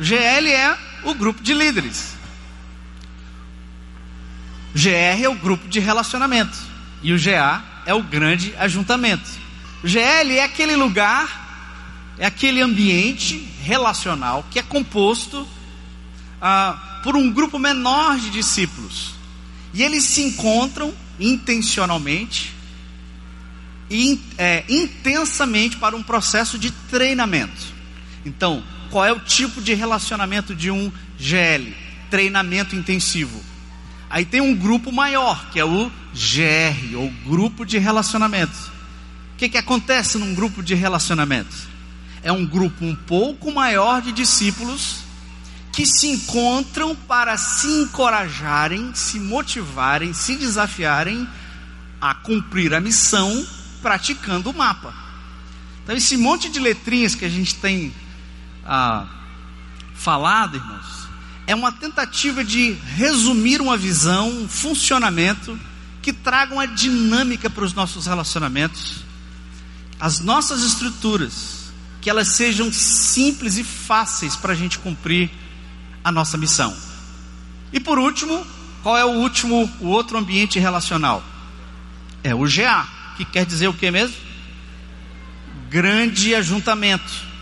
GL é o grupo de líderes. GR é o grupo de relacionamento. E o GA é o grande ajuntamento. GL é aquele lugar, é aquele ambiente relacional que é composto ah, por um grupo menor de discípulos. E eles se encontram intencionalmente e é, intensamente para um processo de treinamento. Então, qual é o tipo de relacionamento de um GL? Treinamento intensivo. Aí tem um grupo maior, que é o GR, ou Grupo de Relacionamentos. O que, que acontece num grupo de relacionamentos? É um grupo um pouco maior de discípulos que se encontram para se encorajarem, se motivarem, se desafiarem a cumprir a missão praticando o mapa. Então, esse monte de letrinhas que a gente tem ah, falado, irmãos, é uma tentativa de resumir uma visão, um funcionamento que traga uma dinâmica para os nossos relacionamentos, as nossas estruturas, que elas sejam simples e fáceis para a gente cumprir a nossa missão. E por último, qual é o último, o outro ambiente relacional? É o GA, que quer dizer o que mesmo? Grande ajuntamento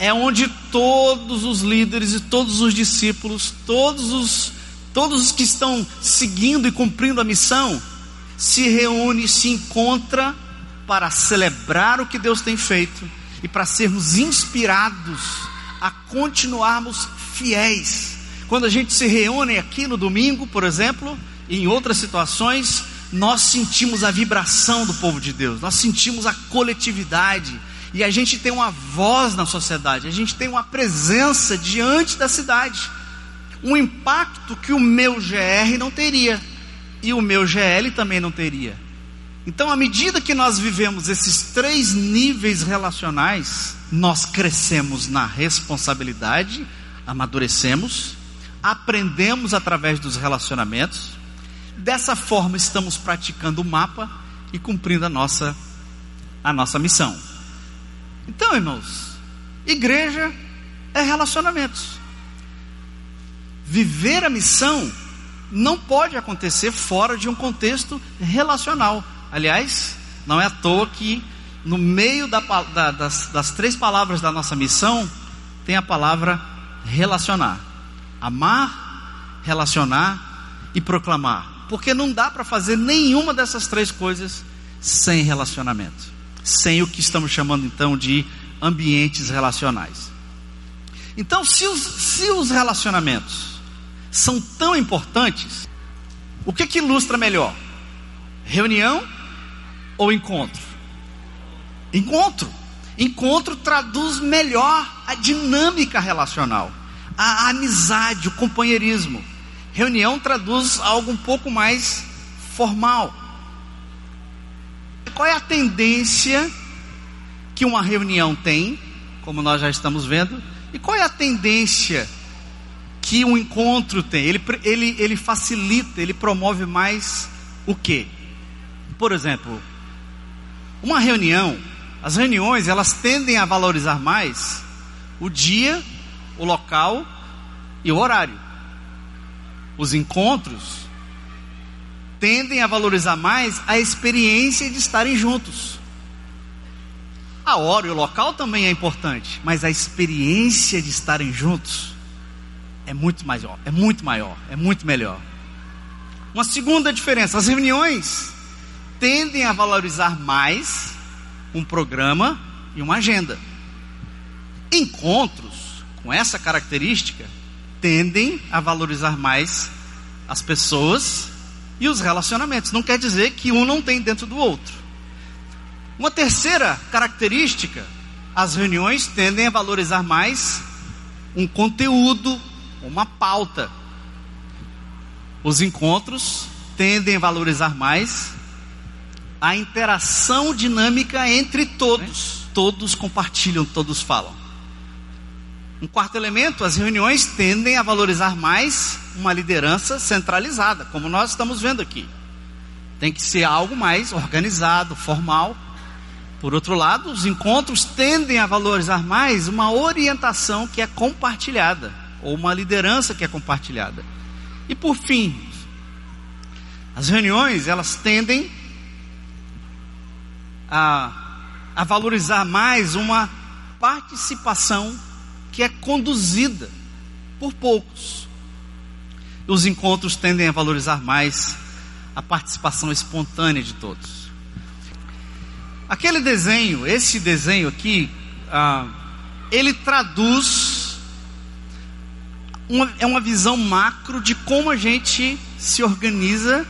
é onde todos os líderes e todos os discípulos, todos os, todos os que estão seguindo e cumprindo a missão, se reúne, se encontra para celebrar o que Deus tem feito e para sermos inspirados a continuarmos fiéis. Quando a gente se reúne aqui no domingo, por exemplo, e em outras situações, nós sentimos a vibração do povo de Deus, nós sentimos a coletividade, e a gente tem uma voz na sociedade, a gente tem uma presença diante da cidade, um impacto que o meu GR não teria e o meu GL também não teria. Então, à medida que nós vivemos esses três níveis relacionais, nós crescemos na responsabilidade, amadurecemos, aprendemos através dos relacionamentos. Dessa forma, estamos praticando o mapa e cumprindo a nossa, a nossa missão. Então, irmãos, igreja é relacionamentos. Viver a missão não pode acontecer fora de um contexto relacional. Aliás, não é à toa que no meio da, da, das, das três palavras da nossa missão tem a palavra relacionar. Amar, relacionar e proclamar. Porque não dá para fazer nenhuma dessas três coisas sem relacionamento sem o que estamos chamando então de ambientes relacionais. Então, se os, se os relacionamentos são tão importantes, o que, que ilustra melhor? Reunião ou encontro? Encontro. Encontro traduz melhor a dinâmica relacional, a amizade, o companheirismo. Reunião traduz algo um pouco mais formal. Qual é a tendência que uma reunião tem, como nós já estamos vendo, e qual é a tendência que um encontro tem? Ele, ele, ele facilita, ele promove mais o que? Por exemplo, uma reunião, as reuniões elas tendem a valorizar mais o dia, o local e o horário. Os encontros tendem a valorizar mais a experiência de estarem juntos. A hora e o local também é importante, mas a experiência de estarem juntos é muito maior, é muito maior, é muito melhor. Uma segunda diferença, as reuniões tendem a valorizar mais um programa e uma agenda. Encontros com essa característica tendem a valorizar mais as pessoas e os relacionamentos. Não quer dizer que um não tem dentro do outro. Uma terceira característica, as reuniões tendem a valorizar mais um conteúdo, uma pauta. Os encontros tendem a valorizar mais a interação dinâmica entre todos. Todos compartilham, todos falam. Um quarto elemento, as reuniões tendem a valorizar mais uma liderança centralizada, como nós estamos vendo aqui. Tem que ser algo mais organizado, formal. Por outro lado, os encontros tendem a valorizar mais uma orientação que é compartilhada, ou uma liderança que é compartilhada. E por fim, as reuniões, elas tendem a, a valorizar mais uma participação que é conduzida por poucos. Os encontros tendem a valorizar mais a participação espontânea de todos. Aquele desenho, esse desenho aqui, ah, ele traduz uma, é uma visão macro de como a gente se organiza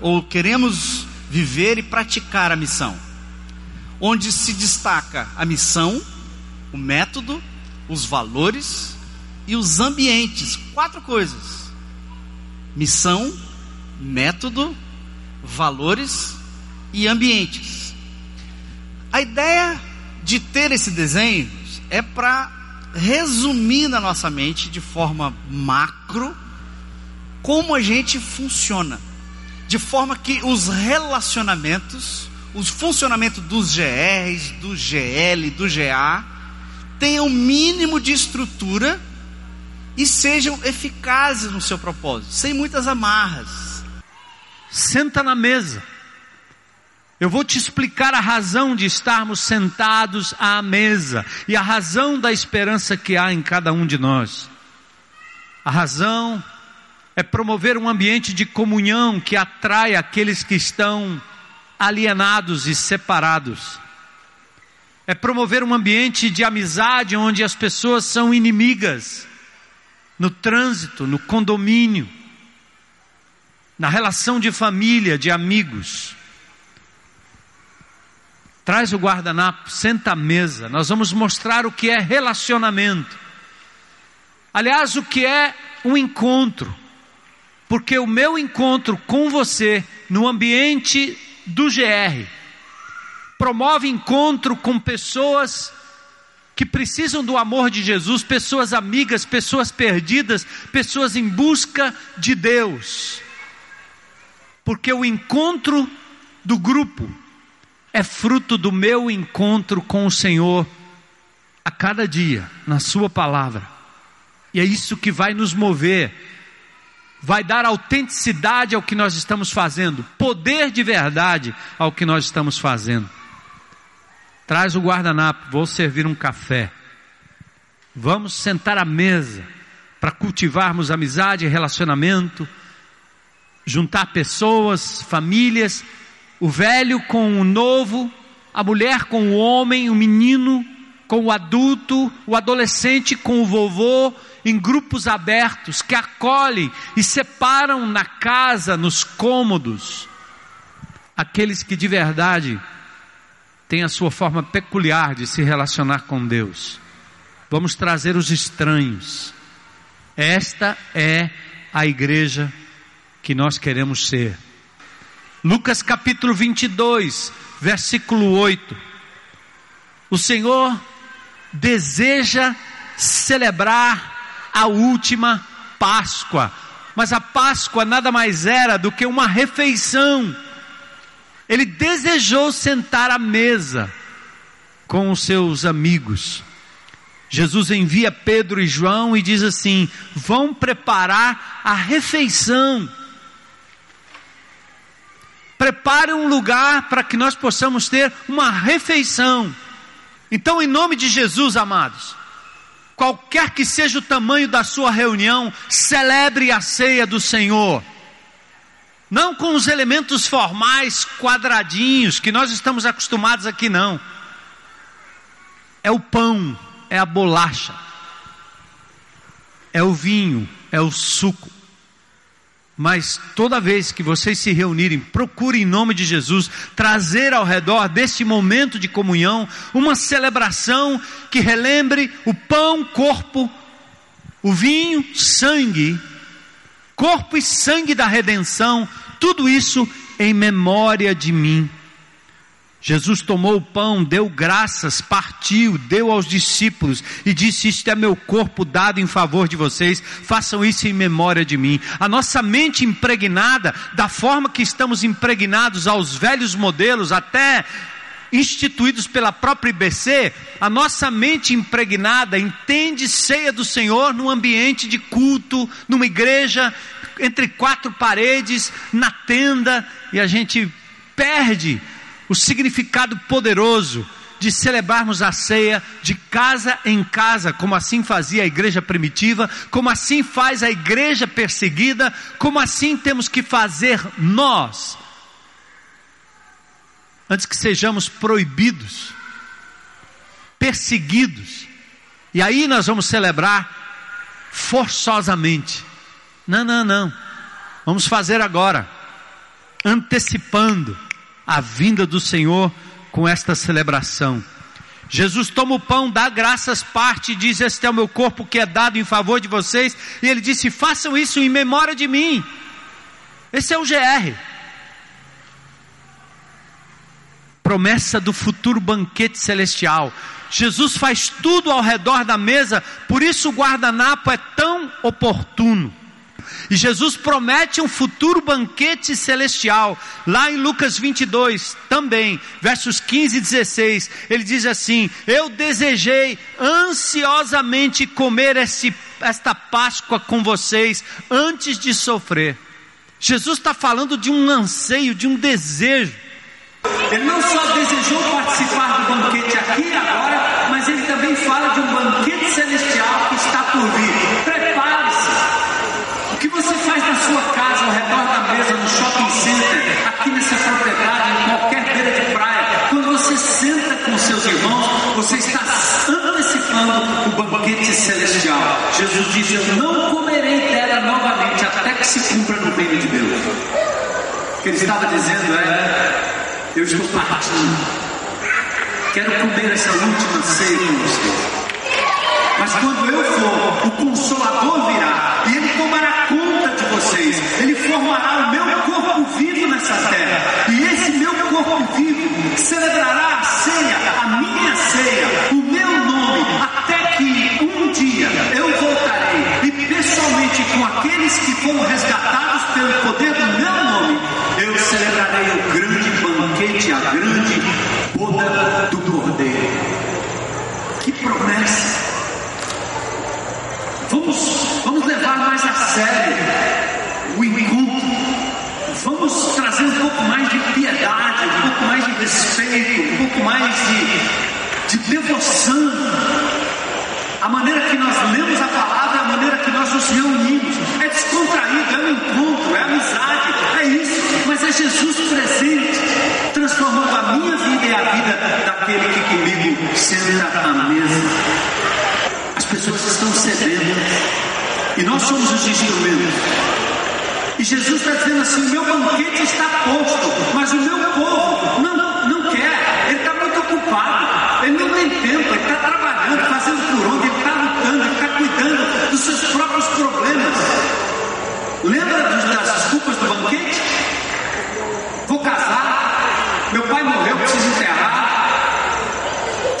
ou queremos viver e praticar a missão, onde se destaca a missão, o método, os valores e os ambientes. Quatro coisas: missão, método, valores e ambientes. A ideia de ter esse desenho é para resumir na nossa mente de forma macro como a gente funciona, de forma que os relacionamentos, o funcionamento dos GRs, do GL, do GA, tenham o mínimo de estrutura e sejam eficazes no seu propósito, sem muitas amarras. Senta na mesa. Eu vou te explicar a razão de estarmos sentados à mesa e a razão da esperança que há em cada um de nós. A razão é promover um ambiente de comunhão que atrai aqueles que estão alienados e separados. É promover um ambiente de amizade onde as pessoas são inimigas, no trânsito, no condomínio, na relação de família, de amigos. Traz o guardanapo, senta à mesa. Nós vamos mostrar o que é relacionamento. Aliás, o que é um encontro. Porque o meu encontro com você no ambiente do GR promove encontro com pessoas que precisam do amor de Jesus, pessoas amigas, pessoas perdidas, pessoas em busca de Deus. Porque o encontro do grupo é fruto do meu encontro com o Senhor a cada dia, na Sua palavra. E é isso que vai nos mover, vai dar autenticidade ao que nós estamos fazendo, poder de verdade ao que nós estamos fazendo. Traz o guardanapo, vou servir um café. Vamos sentar à mesa para cultivarmos amizade relacionamento, juntar pessoas, famílias o velho com o novo, a mulher com o homem, o menino com o adulto, o adolescente com o vovô, em grupos abertos que acolhem e separam na casa, nos cômodos, aqueles que de verdade têm a sua forma peculiar de se relacionar com Deus. Vamos trazer os estranhos. Esta é a igreja que nós queremos ser. Lucas capítulo 22, versículo 8. O Senhor deseja celebrar a última Páscoa, mas a Páscoa nada mais era do que uma refeição. Ele desejou sentar à mesa com os seus amigos. Jesus envia Pedro e João e diz assim: vão preparar a refeição prepare um lugar para que nós possamos ter uma refeição. Então, em nome de Jesus, amados, qualquer que seja o tamanho da sua reunião, celebre a ceia do Senhor. Não com os elementos formais quadradinhos que nós estamos acostumados aqui, não. É o pão, é a bolacha, é o vinho, é o suco. Mas toda vez que vocês se reunirem, procure em nome de Jesus trazer ao redor deste momento de comunhão uma celebração que relembre o pão, corpo, o vinho, sangue, corpo e sangue da redenção, tudo isso em memória de mim. Jesus tomou o pão, deu graças, partiu, deu aos discípulos e disse: Isto é meu corpo dado em favor de vocês, façam isso em memória de mim. A nossa mente impregnada, da forma que estamos impregnados aos velhos modelos, até instituídos pela própria IBC, a nossa mente impregnada entende ceia do Senhor num ambiente de culto, numa igreja, entre quatro paredes, na tenda, e a gente perde o significado poderoso de celebrarmos a ceia de casa em casa, como assim fazia a igreja primitiva, como assim faz a igreja perseguida, como assim temos que fazer nós, antes que sejamos proibidos, perseguidos, e aí nós vamos celebrar forçosamente. Não, não, não. Vamos fazer agora, antecipando a vinda do Senhor com esta celebração. Jesus toma o pão, dá graças, parte diz: Este é o meu corpo que é dado em favor de vocês. E ele disse: Façam isso em memória de mim. Esse é o GR. Promessa do futuro banquete celestial. Jesus faz tudo ao redor da mesa, por isso o guardanapo é tão oportuno. E Jesus promete um futuro banquete celestial. Lá em Lucas 22, também, versos 15 e 16, ele diz assim: Eu desejei ansiosamente comer esse, esta Páscoa com vocês antes de sofrer. Jesus está falando de um anseio, de um desejo. Ele não só desejou participar do banquete aqui e agora, mas ele também fala de um banquete celestial que está por vir. Prepare-se. O que você faz na sua casa, ao redor da mesa, no shopping center, aqui nessa propriedade, em qualquer beira de praia, quando você senta com seus irmãos, você está antecipando o banquete celestial. Jesus disse: Eu não comerei dela novamente até que se cumpra no reino de Deus. O que ele estava dizendo é: Eu estou partindo. Quero comer essa última ceia com você. Mas quando eu for, o Consolador virá pelo poder do meu nome, eu celebrarei o grande banquete, a grande boda do Cordeiro. Que promessa! Vamos, vamos levar mais a sério o encontro. Vamos trazer um pouco mais de piedade, um pouco mais de respeito, um pouco mais de, de devoção. A maneira que nós lemos a palavra, a maneira que nós nos reunimos. É descontraído, é um encontro, é amizade, é isso. Mas é Jesus presente, transformando a minha vida e a vida daquele que comigo senta à mesa. As pessoas estão cedendo. E nós somos os instrumentos. E Jesus está dizendo assim: o meu banquete está posto, mas o meu povo não, não quer. Ele está muito ocupado. Ele não tem tempo. Ele está trabalhando, fazendo por onde. Ele está lutando. Ele está cuidando dos seus próprios problemas. Lembra das desculpas do banquete? Vou casar. Meu pai morreu, preciso enterrar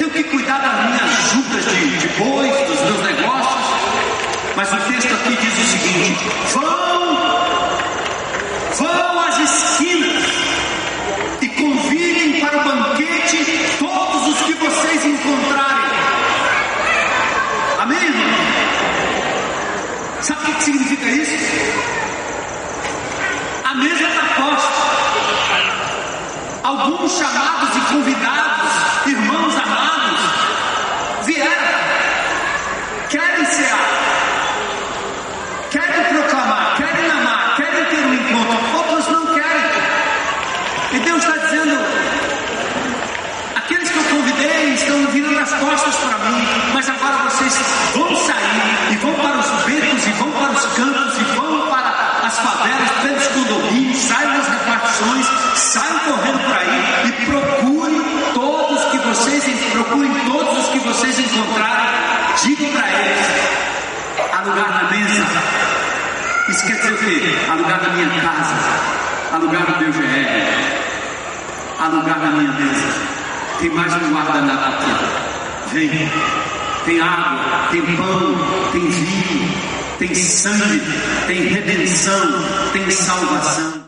tenho que cuidar das minhas juntas de, de bois, dos meus negócios. Mas o texto aqui diz o seguinte: vão, vão às esquinas e convidem para o banquete todos os que vocês encontrarem. Amém, irmão? Sabe o que significa isso? A mesa está posta. Alguns chamados e convidados, irmãos amados, vieram, querem cear, querem proclamar, querem amar, querem ter um encontro, outros não querem. E Deus está dizendo: aqueles que eu convidei estão virando as costas para mim, mas agora vocês vão sair e vão para os becos e vão para os campos e vão para as favelas, pelos condomínios, saiam das repartições, saiam correndo por aí e procurem todos que vocês procurem todos os que vocês encontrarem, digam para eles, há lugar na mesa. Isso quer dizer o quê? Há lugar na minha casa, há lugar no meu GR, há lugar na minha mesa. Tem mais um guardanapo aqui. Vem. Tem água, tem pão, tem vinho, tem sangue, tem redenção, tem salvação.